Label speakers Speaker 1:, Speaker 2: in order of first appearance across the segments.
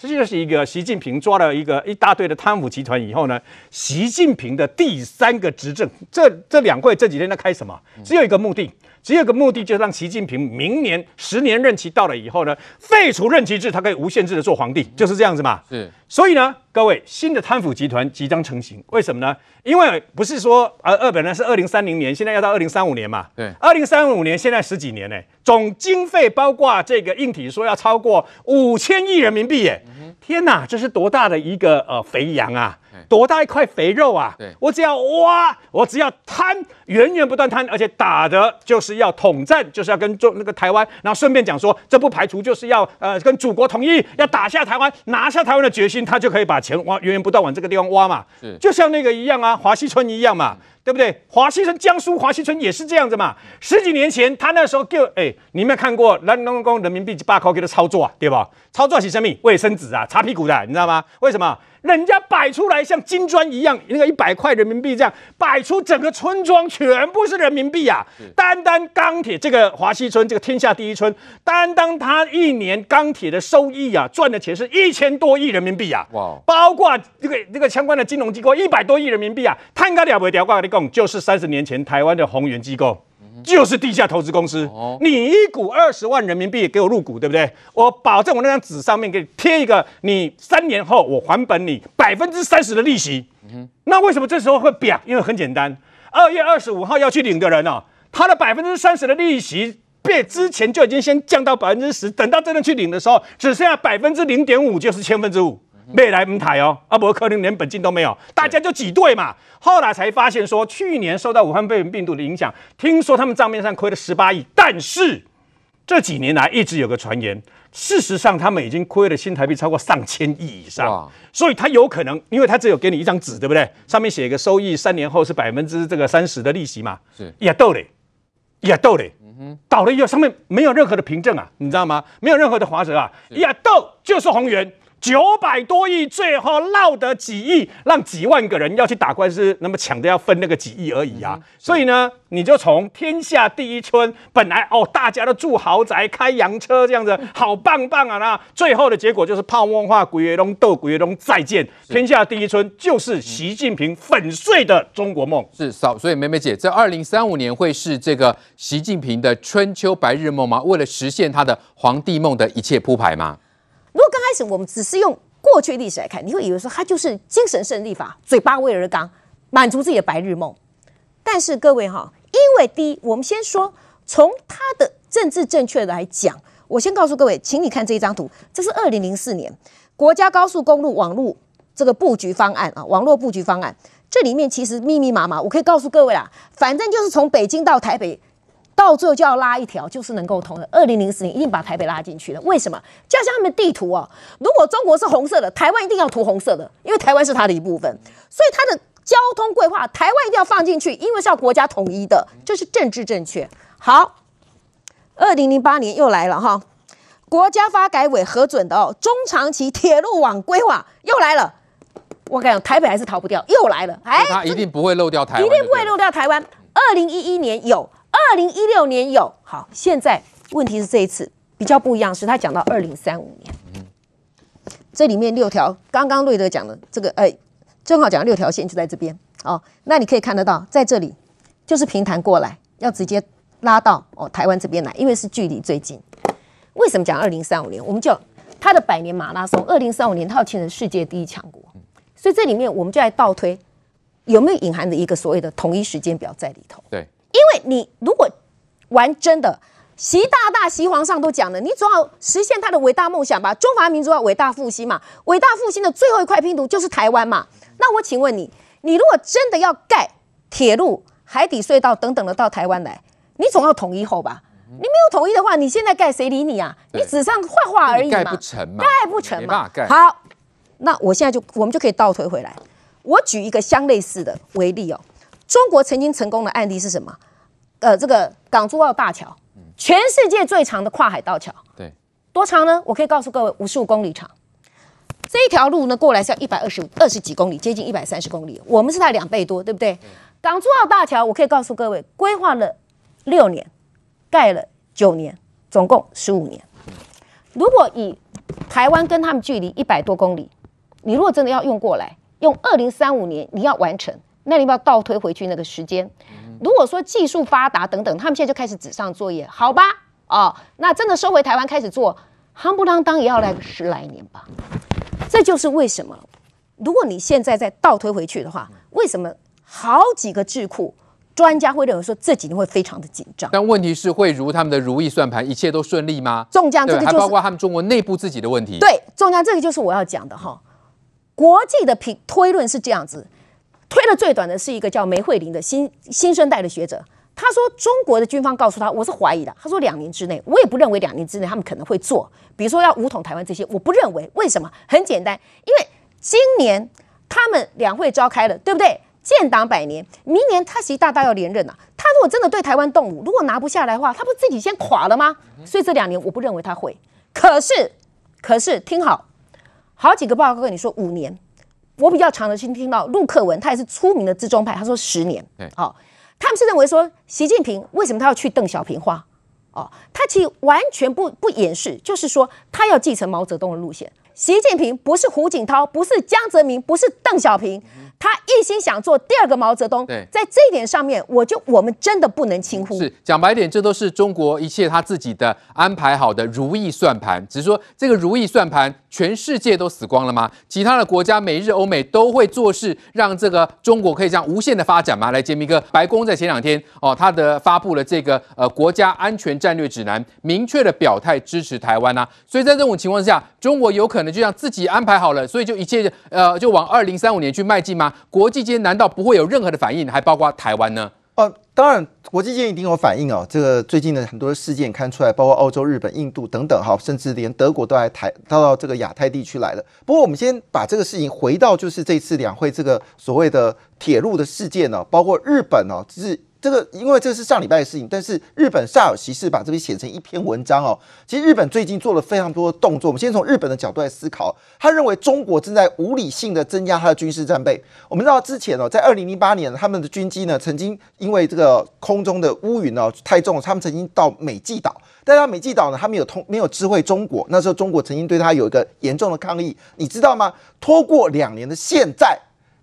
Speaker 1: 实际上是一个习近平抓了一个一大堆的贪腐集团以后呢，习近平的第三个执政，这这两会这几天在开什么？只有一个目的。只有一个目的，就是让习近平明年十年任期到了以后呢，废除任期制，他可以无限制的做皇帝，就是这样子嘛。
Speaker 2: 是，
Speaker 1: 所以呢，各位新的贪腐集团即将成型，为什么呢？因为不是说呃，二本来是二零三零年，现在要到二零三五年嘛。
Speaker 2: 对，
Speaker 1: 二零三五年现在十几年呢，总经费包括这个硬体说要超过五千亿人民币耶。嗯、天哪，这是多大的一个呃肥羊啊！多大一块肥肉啊！
Speaker 2: 对，
Speaker 1: 我只要挖，我只要贪，源源不断贪，而且打的就是要统战，就是要跟中那个台湾，然后顺便讲说，这不排除就是要呃跟祖国统一，要打下台湾，拿下台湾的决心，他就可以把钱挖源源不断往这个地方挖嘛。
Speaker 2: 是，
Speaker 1: 就像那个一样啊，华西村一样嘛，嗯、对不对？华西村，江苏华西村也是这样子嘛。十几年前，他那时候就哎，你没有看过蓝龙宫人民币八块给他操作啊，对吧？操作是什么？卫生纸啊，擦屁股的，你知道吗？为什么？人家摆出来像金砖一样，那个一百块人民币这样摆出，整个村庄全部是人民币啊！单单钢铁这个华西村，这个天下第一村，单单他一年钢铁的收益啊，赚的钱是一千多亿人民币啊！哇！包括这个这个相关的金融机构一百多亿人民币啊，他应该了不掉挂的讲，就是三十年前台湾的宏源机构。就是地下投资公司，你一股二十万人民币给我入股，对不对？我保证我那张纸上面给你贴一个，你三年后我还本你百分之三十的利息。那为什么这时候会表？因为很简单，二月二十五号要去领的人哦，他的百分之三十的利息被之前就已经先降到百分之十，等到真的去领的时候，只剩下百分之零点五，就是千分之五。未来五台哦，阿伯可能连本金都没有，大家就挤兑嘛。后来才发现说，去年受到武汉肺炎病毒的影响，听说他们账面上亏了十八亿。但是这几年来一直有个传言，事实上他们已经亏了新台币超过上千亿以上。所以他有可能，因为他只有给你一张纸，对不对？上面写一个收益，三年后是百分之这个三十的利息嘛。是也逗嘞，也逗嘞。倒了以后上面没有任何的凭证啊，你知道吗？没有任何的华则啊，也逗就是宏源。九百多亿，最后落得几亿，让几万个人要去打官司，那么抢着要分那个几亿而已啊！嗯、所以呢，你就从天下第一村，本来哦，大家都住豪宅、开洋车这样子，好棒棒啊！那最后的结果就是泡沫化，鬼月龙斗鬼月龙再见，天下第一村就是习近平粉碎的中国梦。
Speaker 2: 是少，所以梅梅姐，这二零三五年会是这个习近平的春秋白日梦吗？为了实现他的皇帝梦的一切铺排吗？
Speaker 3: 如果刚开始我们只是用过去历史来看，你会以为说他就是精神胜利法，嘴巴威而刚，满足自己的白日梦。但是各位哈，因为第一，我们先说从他的政治正确的来讲，我先告诉各位，请你看这一张图，这是二零零四年国家高速公路网络这个布局方案啊，网络布局方案，这里面其实密密麻麻，我可以告诉各位啊，反正就是从北京到台北。到最后就要拉一条，就是能够通的。二零零四年一定把台北拉进去了。为什么？就像他们地图哦，如果中国是红色的，台湾一定要涂红色的，因为台湾是它的一部分。所以它的交通规划，台湾一定要放进去，因为是要国家统一的，这是政治正确。好，二零零八年又来了哈，国家发改委核准的哦，中长期铁路网规划又来了。我跟你讲，台北还是逃不掉，又来了。哎，
Speaker 2: 它一定不会漏掉台湾，
Speaker 3: 一定不会漏掉台湾。二零一一年有。二零一六年有好，现在问题是这一次比较不一样，是他讲到二零三五年，这里面六条，刚刚瑞德讲的这个，哎，正好讲六条线就在这边哦。那你可以看得到，在这里就是平潭过来，要直接拉到哦台湾这边来，因为是距离最近。为什么讲二零三五年？我们就他的百年马拉松，二零三五年他要签成世界第一强国，所以这里面我们就来倒推，有没有隐含的一个所谓的统一时间表在里头？
Speaker 2: 对。
Speaker 3: 因为你如果玩真的，习大大、习皇上都讲了，你总要实现他的伟大梦想吧？中华民族要伟大复兴嘛，伟大复兴的最后一块拼图就是台湾嘛。那我请问你，你如果真的要盖铁路、海底隧道等等的到台湾来，你总要统一后吧？你没有统一的话，你现在盖谁理你啊？你纸上画画而已嘛，盖不成嘛，盖不成嘛。好，那我现在就我们就可以倒推回来，我举一个相类似的为例哦。中国曾经成功的案例是什么？呃，这个港珠澳大桥，全世界最长的跨海大桥，
Speaker 2: 对，
Speaker 3: 多长呢？我可以告诉各位，五十五公里长。这一条路呢，过来是要一百二十五、二十几公里，接近一百三十公里。我们是它两倍多，对不对？对。港珠澳大桥，我可以告诉各位，规划了六年，盖了九年，总共十五年。如果以台湾跟他们距离一百多公里，你如果真的要用过来，用二零三五年你要完成，那你要倒推回去那个时间？如果说技术发达等等，他们现在就开始纸上作业，好吧？哦，那真的收回台湾开始做，夯不啷当也要来个十来年吧。这就是为什么，如果你现在再倒推回去的话，为什么好几个智库专家会认为说这几年会非常的紧张？
Speaker 2: 但问题是会如他们的如意算盘，一切都顺利吗？
Speaker 3: 中将这个就是
Speaker 2: 还包括他们中国内部自己的问题。
Speaker 3: 对，中将这个就是我要讲的哈。国际的评推论是这样子。推的最短的是一个叫梅惠玲的新新生代的学者，他说中国的军方告诉他，我是怀疑的。他说两年之内，我也不认为两年之内他们可能会做，比如说要武统台湾这些，我不认为。为什么？很简单，因为今年他们两会召开了，对不对？建党百年，明年他习大大要连任呐、啊。他如果真的对台湾动武，如果拿不下来的话，他不自己先垮了吗？所以这两年我不认为他会。可是，可是听好，好几个报告跟你说五年。我比较常的听听到陆克文，他也是出名的资中派，他说十年，好、哦，他们是认为说习近平为什么他要去邓小平化？哦，他其实完全不不掩饰，就是说他要继承毛泽东的路线。习近平不是胡锦涛，不是江泽民，不是邓小平。他一心想做第二个毛泽东，
Speaker 2: 对，
Speaker 3: 在这一点上面，我就我们真的不能轻忽。
Speaker 2: 是讲白点，这都是中国一切他自己的安排好的如意算盘。只是说这个如意算盘，全世界都死光了吗？其他的国家，美日、欧美都会做事，让这个中国可以这样无限的发展吗？来，杰明哥，白宫在前两天哦，他的发布了这个呃国家安全战略指南，明确的表态支持台湾啊。所以在这种情况下，中国有可能就像自己安排好了，所以就一切呃就往二零三五年去迈进吗？国际间难道不会有任何的反应？还包括台湾呢？
Speaker 4: 哦、呃，当然，国际间一定有反应哦。这个最近的很多事件看出来，包括欧洲、日本、印度等等，哈，甚至连德国都来台到到这个亚太地区来了。不过，我们先把这个事情回到，就是这次两会这个所谓的铁路的事件呢，包括日本哦，就是。这个因为这是上礼拜的事情，但是日本煞有其事把这边写成一篇文章哦。其实日本最近做了非常多的动作，我们先从日本的角度来思考。他认为中国正在无理性的增加他的军事战备。我们知道之前哦，在二零零八年，他们的军机呢曾经因为这个空中的乌云哦太重，他们曾经到美济岛。但是美济岛呢，他没有通没有知会中国。那时候中国曾经对他有一个严重的抗议，你知道吗？拖过两年的现在。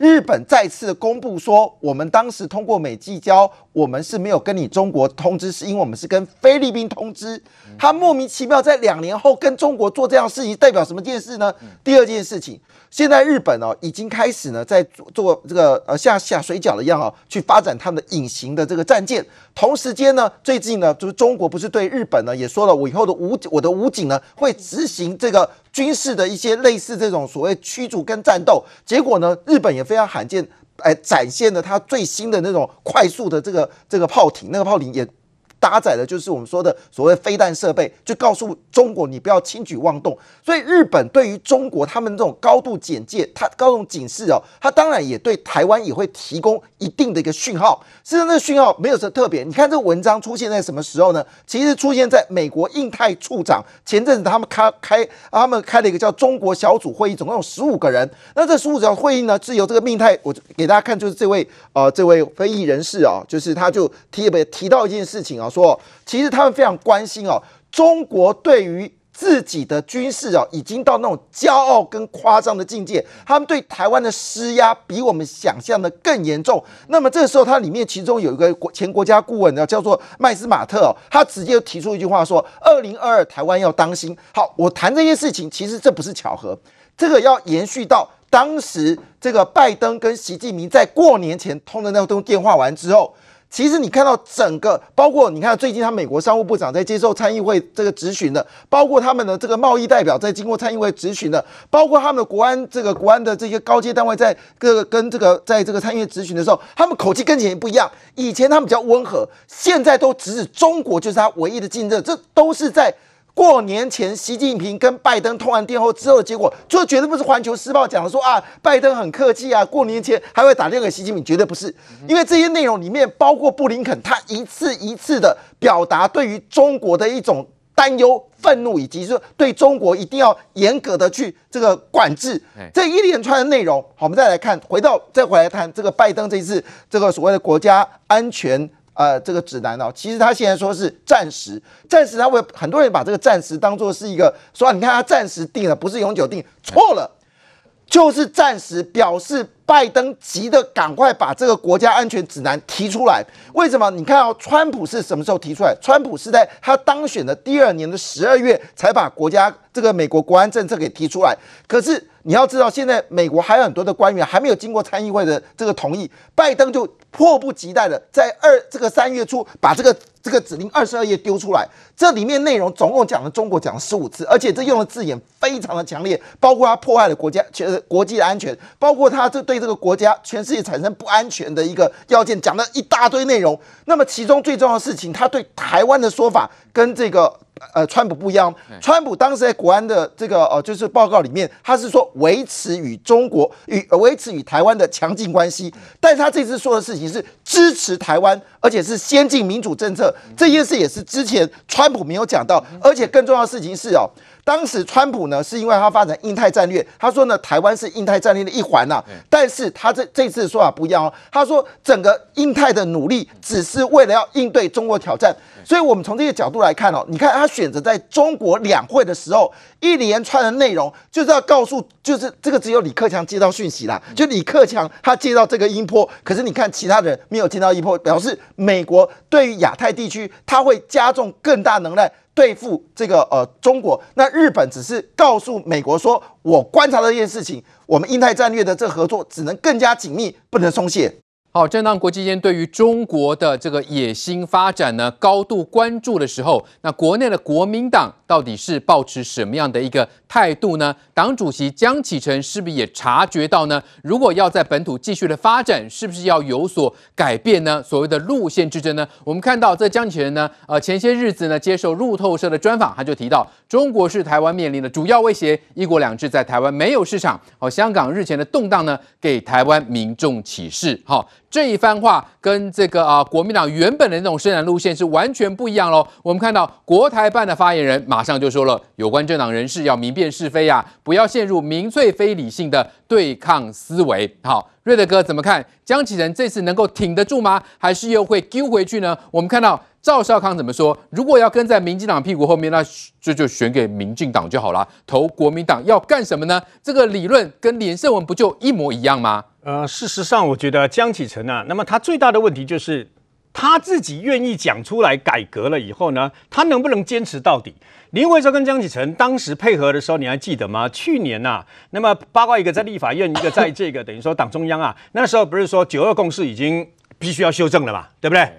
Speaker 4: 日本再次公布说，我们当时通过美济礁，我们是没有跟你中国通知，是因为我们是跟菲律宾通知。他莫名其妙在两年后跟中国做这样的事情，代表什么件事呢？第二件事情。现在日本哦，已经开始呢，在做做这个呃像下水饺一样哦，去发展他们的隐形的这个战舰。同时间呢，最近呢，就是中国不是对日本呢也说了，我以后的武我的武警呢会执行这个军事的一些类似这种所谓驱逐跟战斗。结果呢，日本也非常罕见，哎，展现了它最新的那种快速的这个这个炮艇，那个炮艇也。搭载的就是我们说的所谓飞弹设备，就告诉中国你不要轻举妄动。所以日本对于中国他们这种高度警戒，它高度警示哦，它当然也对台湾也会提供一定的一个讯号。实际上，这个讯号没有什么特别。你看这个文章出现在什么时候呢？其实出现在美国印太处长前阵子他们开开他们开了一个叫中国小组会议，总共有十五个人。那这十五个会议呢，是由这个命太，我给大家看，就是这位呃这位非裔人士啊、哦，就是他就提别提到一件事情啊、哦。说，其实他们非常关心哦，中国对于自己的军事哦，已经到那种骄傲跟夸张的境界。他们对台湾的施压比我们想象的更严重。那么这个时候，它里面其中有一个国前国家顾问呢，叫做麦斯马特哦，他直接提出一句话说：“二零二二台湾要当心。”好，我谈这件事情，其实这不是巧合，这个要延续到当时这个拜登跟习近平在过年前通的那通电话完之后。其实你看到整个，包括你看最近他美国商务部长在接受参议会这个质询的，包括他们的这个贸易代表在经过参议会质询的，包括他们的国安这个国安的这些高阶单位在各个跟这个在这个参议院质询的时候，他们口气跟以前不一样。以前他们比较温和，现在都直指中国就是他唯一的竞争，这都是在。过年前，习近平跟拜登通完电话之后的结果，就绝对不是《环球时报》讲的说啊，拜登很客气啊，过年前还会打电话给习近平，绝对不是，因为这些内容里面包括布林肯，他一次一次的表达对于中国的一种担忧、愤怒，以及说对中国一定要严格的去这个管制，这一连串的内容。好，我们再来看，回到再回来谈这个拜登这一次这个所谓的国家安全。呃这个指南哦，其实他现在说是暂时，暂时他会很多人把这个暂时当做是一个说、你看他暂时定了，不是永久定，错了，就是暂时表示。拜登急得赶快把这个国家安全指南提出来，为什么？你看哦，川普是什么时候提出来？川普是在他当选的第二年的十二月才把国家这个美国国安政策给提出来。可是你要知道，现在美国还有很多的官员还没有经过参议会的这个同意，拜登就迫不及待的在二这个三月初把这个这个指令二十二页丢出来。这里面内容总共讲了中国讲了十五次，而且这用的字眼非常的强烈，包括他破坏了国家全国际的安全，包括他这对。这个国家全世界产生不安全的一个要件，讲了一大堆内容。那么其中最重要的事情，他对台湾的说法跟这个呃川普不一样。川普当时在国安的这个呃就是报告里面，他是说维持与中国与维持与台湾的强劲关系。但是他这次说的事情是支持台湾，而且是先进民主政策。这件事也是之前川普没有讲到，而且更重要的事情是哦。当时川普呢，是因为他发展印太战略，他说呢，台湾是印太战略的一环呐、啊。但是他这这次的说法不一样哦，他说整个印太的努力只是为了要应对中国挑战。所以我们从这个角度来看哦，你看他选择在中国两会的时候一连串的内容，就是要告诉，就是这个只有李克强接到讯息啦，就李克强他接到这个音波，可是你看其他人没有接到音波，表示美国对于亚太地区，他会加重更大能耐。对付这个呃中国，那日本只是告诉美国说，我观察到一件事情，我们印太战略的这合作只能更加紧密，不能松懈。
Speaker 2: 好，正当国际间对于中国的这个野心发展呢高度关注的时候，那国内的国民党到底是抱持什么样的一个态度呢？党主席江启臣是不是也察觉到呢？如果要在本土继续的发展，是不是要有所改变呢？所谓的路线之争呢？我们看到这江启臣呢，呃，前些日子呢接受路透社的专访，他就提到，中国是台湾面临的主要威胁，一国两制在台湾没有市场。好，香港日前的动荡呢，给台湾民众启示。好。这一番话跟这个啊国民党原本的那种生产路线是完全不一样喽。我们看到国台办的发言人马上就说了，有关政党人士要明辨是非呀、不要陷入民粹非理性的对抗思维。好，瑞德哥怎么看？江启臣这次能够挺得住吗？还是又会丢回去呢？我们看到赵少康怎么说？如果要跟在民进党屁股后面，那这就选给民进党就好了。投国民党要干什么呢？这个理论跟连胜文不就一模一样吗？
Speaker 1: 呃，事实上，我觉得江启臣啊，那么他最大的问题就是他自己愿意讲出来改革了以后呢，他能不能坚持到底？林为洲跟江启臣当时配合的时候，你还记得吗？去年呐、啊，那么八卦一个在立法院，一个在这个等于说党中央啊，那时候不是说九二共识已经必须要修正了嘛，对不对？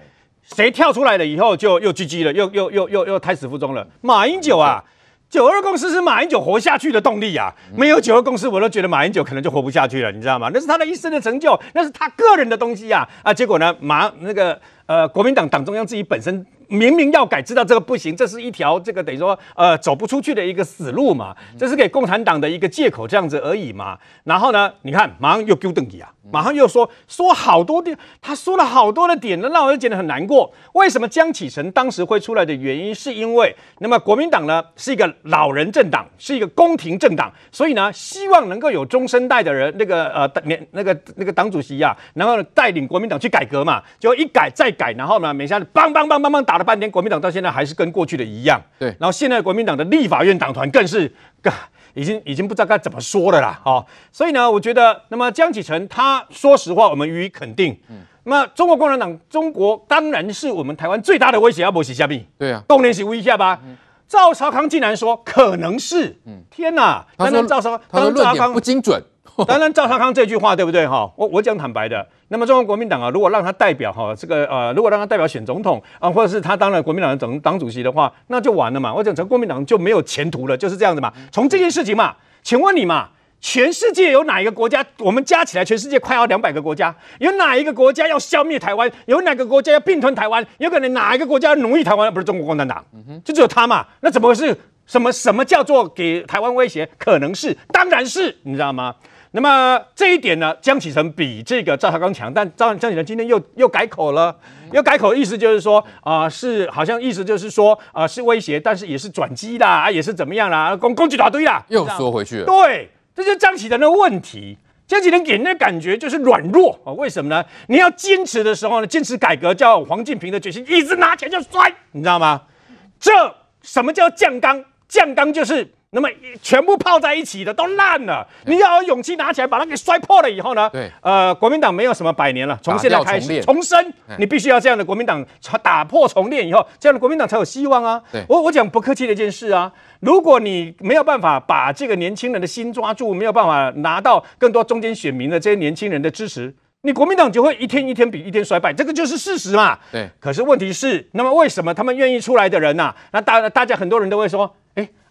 Speaker 1: 谁跳出来了以后就又狙击了，又又又又又胎死腹中了？马英九啊。九二共识是马英九活下去的动力啊！没有九二共识，我都觉得马英九可能就活不下去了，你知道吗？那是他的一生的成就，那是他个人的东西啊！啊，结果呢，马那个呃，国民党党中央自己本身。明明要改，知道这个不行，这是一条这个等于说呃走不出去的一个死路嘛，这是给共产党的一个借口，这样子而已嘛。然后呢，你看马上又丢邓迪啊，马上又说说好多的，他说了好多的点，那让我就觉得很难过。为什么江启臣当时会出来的原因，是因为那么国民党呢是一个老人政党，是一个宫廷政党，所以呢希望能够有中生代的人，那个呃年那个那个党主席呀、啊，然后带领国民党去改革嘛，就一改再改，然后呢，每下子梆梆梆梆梆打了半天，国民党到现在还是跟过去的一样。
Speaker 2: 对，
Speaker 1: 然后现在国民党的立法院党团更是，已经已经不知道该怎么说了啦。哦，所以呢，我觉得，那么江启臣他说实话，我们予以肯定。嗯，那么中国共产党，中国当然是我们台湾最大的威胁，要不是虾米？
Speaker 2: 对啊，
Speaker 1: 动联是威胁吧？赵少康竟然说可能是，嗯，天哪！
Speaker 2: 他说赵少康，他说论点不精准。
Speaker 1: 当然，赵少康这句话对不对哈？我我讲坦白的，那么中国国民党啊，如果让他代表哈这个呃，如果让他代表选总统啊，或者是他当了国民党的总党主席的话，那就完了嘛。我讲成国民党就没有前途了，就是这样子嘛。从这件事情嘛，请问你嘛，全世界有哪一个国家？我们加起来，全世界快要两百个国家，有哪一个国家要消灭台湾？有哪个国家要并吞台湾？有可能哪一个国家要奴役台湾？不是中国共产党，就只有他嘛？那怎么回事？什么什么叫做给台湾威胁？可能是，当然是，你知道吗？那么这一点呢，江启臣比这个赵少康强，但赵江启臣今天又又改口了，又改口的意思就是说啊、呃，是好像意思就是说啊、呃，是威胁，但是也是转机啦，也是怎么样啦，攻攻击打堆啦，
Speaker 2: 又缩回去了。
Speaker 1: 对，这就是江启臣的问题。江启臣给人的感觉就是软弱啊，为什么呢？你要坚持的时候呢，坚持改革，叫黄进平的决心，一直拿钱就摔，你知道吗？这什么叫降缸？降缸就是。那么全部泡在一起的都烂了，你要有勇气拿起来把它给摔破了以后呢？
Speaker 2: 对，
Speaker 1: 呃，国民党没有什么百年了，从现在开始重生，你必须要这样的国民党打破重练以后，这样的国民党才有希望啊。对，我我讲不客气的一件事啊，如果你没有办法把这个年轻人的心抓住，没有办法拿到更多中间选民的这些年轻人的支持，你国民党就会一天一天比一天衰败，这个就是事实嘛。
Speaker 2: 对，
Speaker 1: 可是问题是，那么为什么他们愿意出来的人呐、啊？那大大家很多人都会说。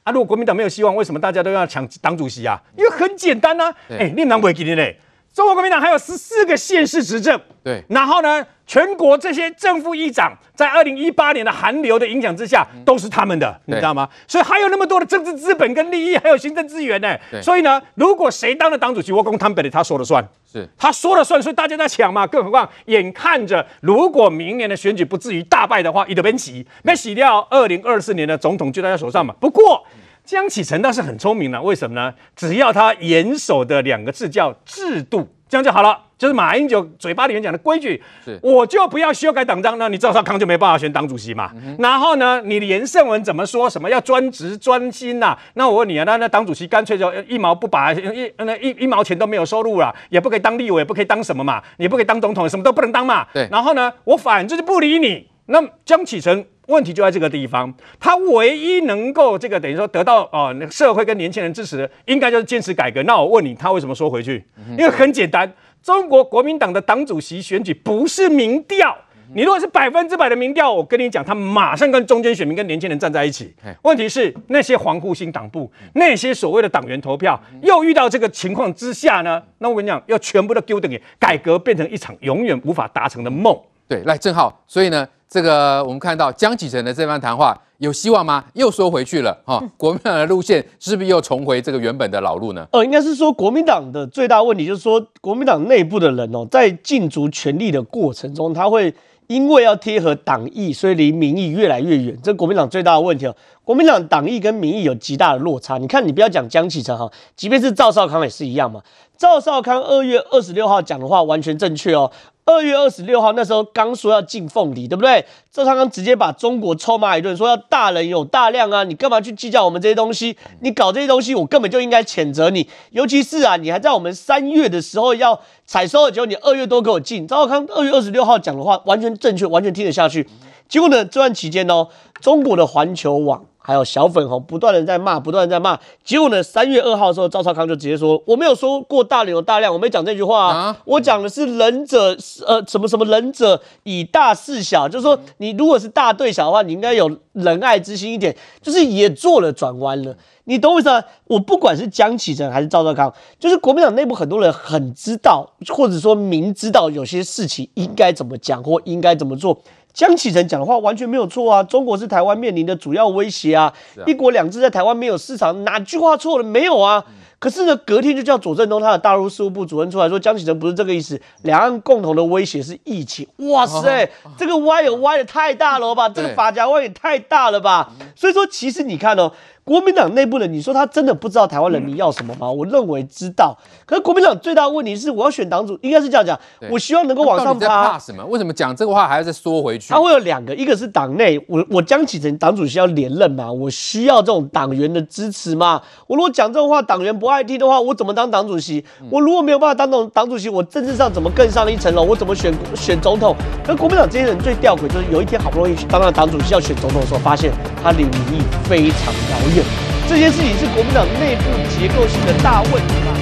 Speaker 1: 啊！如果国民党没有希望，为什么大家都要抢党主席啊？因为很简单呐、啊。哎对，你们不会记得嘞？中国国民党还有十四个县市执政。对。然后呢，全国这些正副议长，在二零一八年的韩流的影响之下，都是他们的，嗯、你知道吗？所以还有那么多的政治资本跟利益，还有行政资源呢。所以呢，如果谁当了党主席，我讲坦白的，他说了算。是。他说了算，所以大家在抢嘛。更何况，眼看着如果明年的选举不至于大败的话，一德边洗，被洗掉，二零二四年的总统就在他手上嘛。不过。江启臣倒是很聪明了，为什么呢？只要他严守的两个字叫制度，这样就好了。就是马英九嘴巴里面讲的规矩，我就不要修改党章，那你赵少康就没办法选党主席嘛。嗯、然后呢，你连胜文怎么说什么要专职专心呐、啊？那我问你啊，那那党主席干脆就一毛不拔，一那一一毛钱都没有收入了，也不可以当立委，也不可以当什么嘛，也不可以当总统，什么都不能当嘛。对。然后呢，我反正就不理你。那江启臣。问题就在这个地方，他唯一能够这个等于说得到哦，那个社会跟年轻人支持的，应该就是坚持改革。那我问你，他为什么说回去？因为很简单，中国国民党的党主席选举不是民调，你如果是百分之百的民调，我跟你讲，他马上跟中间选民跟年轻人站在一起。问题是那些防护性党部，那些所谓的党员投票，又遇到这个情况之下呢？那我跟你讲，要全部都丢等于改革变成一场永远无法达成的梦。
Speaker 2: 对，来正好，所以呢。这个我们看到江启臣的这番谈话有希望吗？又说回去了哈、哦，国民党的路线是不是又重回这个原本的老路呢？
Speaker 5: 呃，应该是说国民党的最大问题就是说，国民党内部的人哦，在竞逐权力的过程中，他会因为要贴合党意，所以离民意越来越远。这国民党最大的问题哦。国民党党意跟民意有极大的落差。你看，你不要讲江启臣哈，即便是赵少康也是一样嘛。赵少康二月二十六号讲的话完全正确哦。二月二十六号那时候刚说要禁凤梨，对不对？赵少康直接把中国臭骂一顿，说要大人有大量啊，你干嘛去计较我们这些东西？你搞这些东西，我根本就应该谴责你。尤其是啊，你还在我们三月的时候要采收的时候，你二月多给我禁。赵少康二月二十六号讲的话完全正确，完全听得下去。结果呢，这段期间呢，中国的环球网。还有小粉红不断的在骂，不断的在骂。结果呢，三月二号的时候，赵少康就直接说：“我没有说过大量有大量，我没讲这句话啊，啊我讲的是仁者呃什么什么仁者以大事小，就是说你如果是大对小的话，你应该有仁爱之心一点，就是也做了转弯了。你懂我意思吗？我不管是江启臣还是赵少康，就是国民党内部很多人很知道，或者说明知道有些事情应该怎么讲或应该怎么做。”江启臣讲的话完全没有错啊！中国是台湾面临的主要威胁啊！啊一国两制在台湾没有市场，哪句话错了没有啊？嗯、可是呢，隔天就叫左正东他的大陆事务部主任出来说，江启臣不是这个意思，两岸共同的威胁是疫情。哇塞，哦、这个歪也歪的太大了吧？这个法家歪也太大了吧？嗯、所以说，其实你看哦。国民党内部的，你说他真的不知道台湾人民要什么吗？我认为知道。可是国民党最大的问题是，我要选党主，应该是这样讲。我希望能够往上爬。
Speaker 2: 怕什么？为什么讲这个话还要再缩回去？
Speaker 5: 他会有两个，一个是党内，我我江启臣党主席要连任嘛，我需要这种党员的支持嘛。我如果讲这种话，党员不爱听的话，我怎么当党主席？我如果没有办法当党党主席，我政治上怎么更上一层楼？我怎么选选总统？那国民党这些人最吊诡，就是有一天好不容易当了党主席要选总统的时候，发现他离民意非常遥远。这些事情是国民党内部结构性的大问题吗？